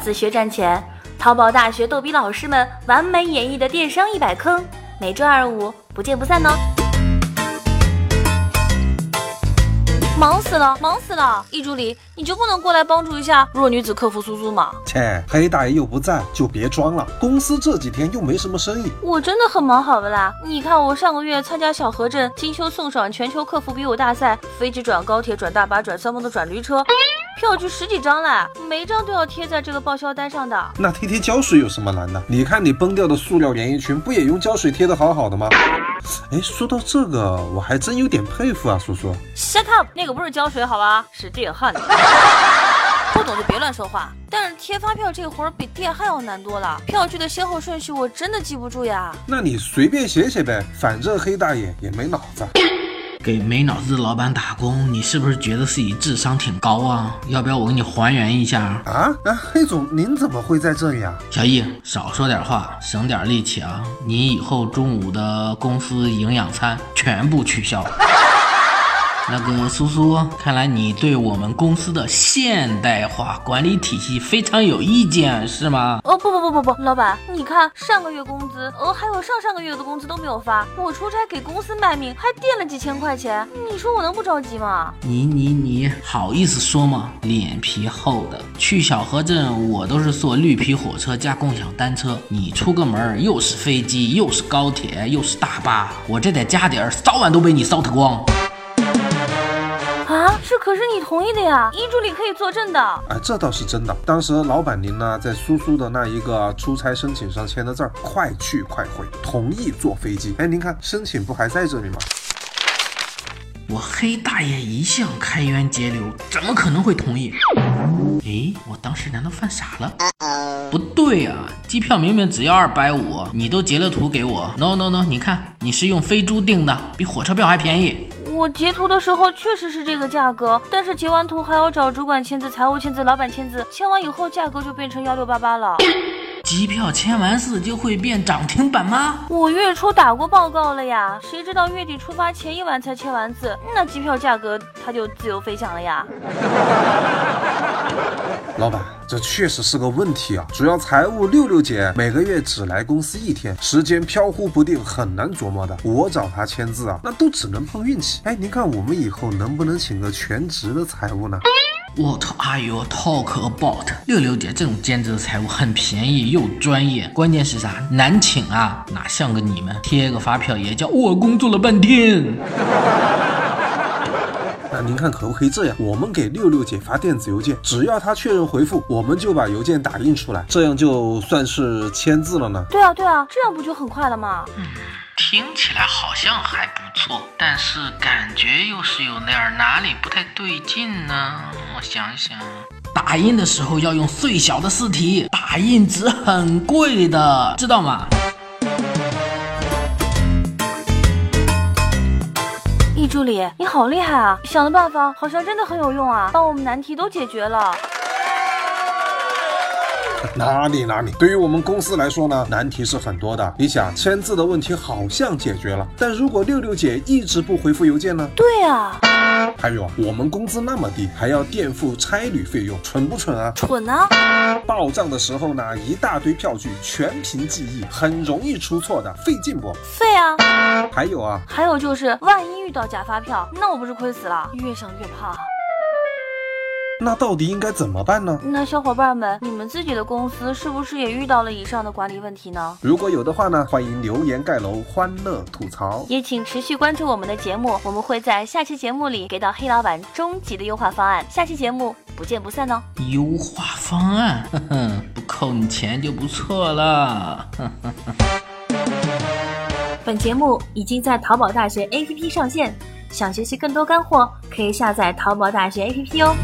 子学赚钱，淘宝大学逗比老师们完美演绎的电商一百坑，每周二五不见不散哦！忙死了，忙死了！易助理，你就不能过来帮助一下弱女子客服苏苏吗？切，黑大爷又不在，就别装了。公司这几天又没什么生意，我真的很忙，好不啦？你看我上个月参加小河镇金秋送爽全球客服比武大赛，飞机转高铁转大巴转三蹦的转驴车。票据十几张了，每一张都要贴在这个报销单上的。那贴贴胶水有什么难的？你看你崩掉的塑料连衣裙，不也用胶水贴的好好的吗？哎，说到这个，我还真有点佩服啊，叔叔。Shut up，那个不是胶水好吧，是电焊。不懂就别乱说话。但是贴发票这活儿比电焊要难多了，票据的先后顺序我真的记不住呀。那你随便写写呗，反正黑大爷也没脑子。给没脑子的老板打工，你是不是觉得自己智商挺高啊？要不要我给你还原一下啊？啊，黑总，您怎么会在这里啊？小易，少说点话，省点力气啊！你以后中午的公司营养餐全部取消。那个苏苏，看来你对我们公司的现代化管理体系非常有意见，是吗？哦不不不不不，老板，你看上个月工资，呃还有上上个月的工资都没有发，我出差给公司卖命，还垫了几千块钱，你说我能不着急吗？你你你好意思说吗？脸皮厚的，去小河镇我都是坐绿皮火车加共享单车，你出个门又是飞机又是高铁又是大巴，我这点家底儿早晚都被你烧得光。啊，这可是你同意的呀，易助理可以作证的。哎，这倒是真的。当时老板您呢，在苏苏的那一个出差申请上签的字儿，快去快回，同意坐飞机。哎，您看申请不还在这里吗？我黑大爷一向开源节流，怎么可能会同意？哎，我当时难道犯傻了？不对呀，机票明明只要二百五，你都截了图给我。No No No，你看你是用飞猪订的，比火车票还便宜。我截图的时候确实是这个价格，但是截完图还要找主管签字、财务签字、老板签字，签完以后价格就变成幺六八八了。机票签完字就会变涨停板吗？我月初打过报告了呀，谁知道月底出发前一晚才签完字，那机票价格它就自由飞翔了呀。老板，这确实是个问题啊！主要财务六六姐每个月只来公司一天，时间飘忽不定，很难琢磨的。我找她签字啊，那都只能碰运气。哎，您看我们以后能不能请个全职的财务呢？What are you talk about？六六姐这种兼职的财务很便宜又专业，关键是啥？难请啊！哪像个你们，贴个发票也叫我工作了半天。那您看可不可以这样？我们给六六姐发电子邮件，只要她确认回复，我们就把邮件打印出来，这样就算是签字了呢。对啊，对啊，这样不就很快了吗？嗯，听起来好像还不错，但是感觉又是有点哪里不太对劲呢？我想想，打印的时候要用最小的字体，打印纸很贵的，知道吗？助理，你好厉害啊！想的办法好像真的很有用啊，把我们难题都解决了。哪里哪里，对于我们公司来说呢，难题是很多的。你想签字的问题好像解决了，但如果六六姐一直不回复邮件呢？对啊。还有啊我们工资那么低，还要垫付差旅费用，蠢不蠢啊？蠢啊！报账的时候呢，一大堆票据，全凭记忆，很容易出错的，费劲不？费啊！还有啊，还有就是，万一遇到假发票，那我不是亏死了？越想越怕。那到底应该怎么办呢？那小伙伴们，你们自己的公司是不是也遇到了以上的管理问题呢？如果有的话呢，欢迎留言盖楼，欢乐吐槽。也请持续关注我们的节目，我们会在下期节目里给到黑老板终极的优化方案。下期节目不见不散哦！优化方案，哼哼，不扣你钱就不错了。哼哼哼。本节目已经在淘宝大学 APP 上线，想学习更多干货，可以下载淘宝大学 APP 哦。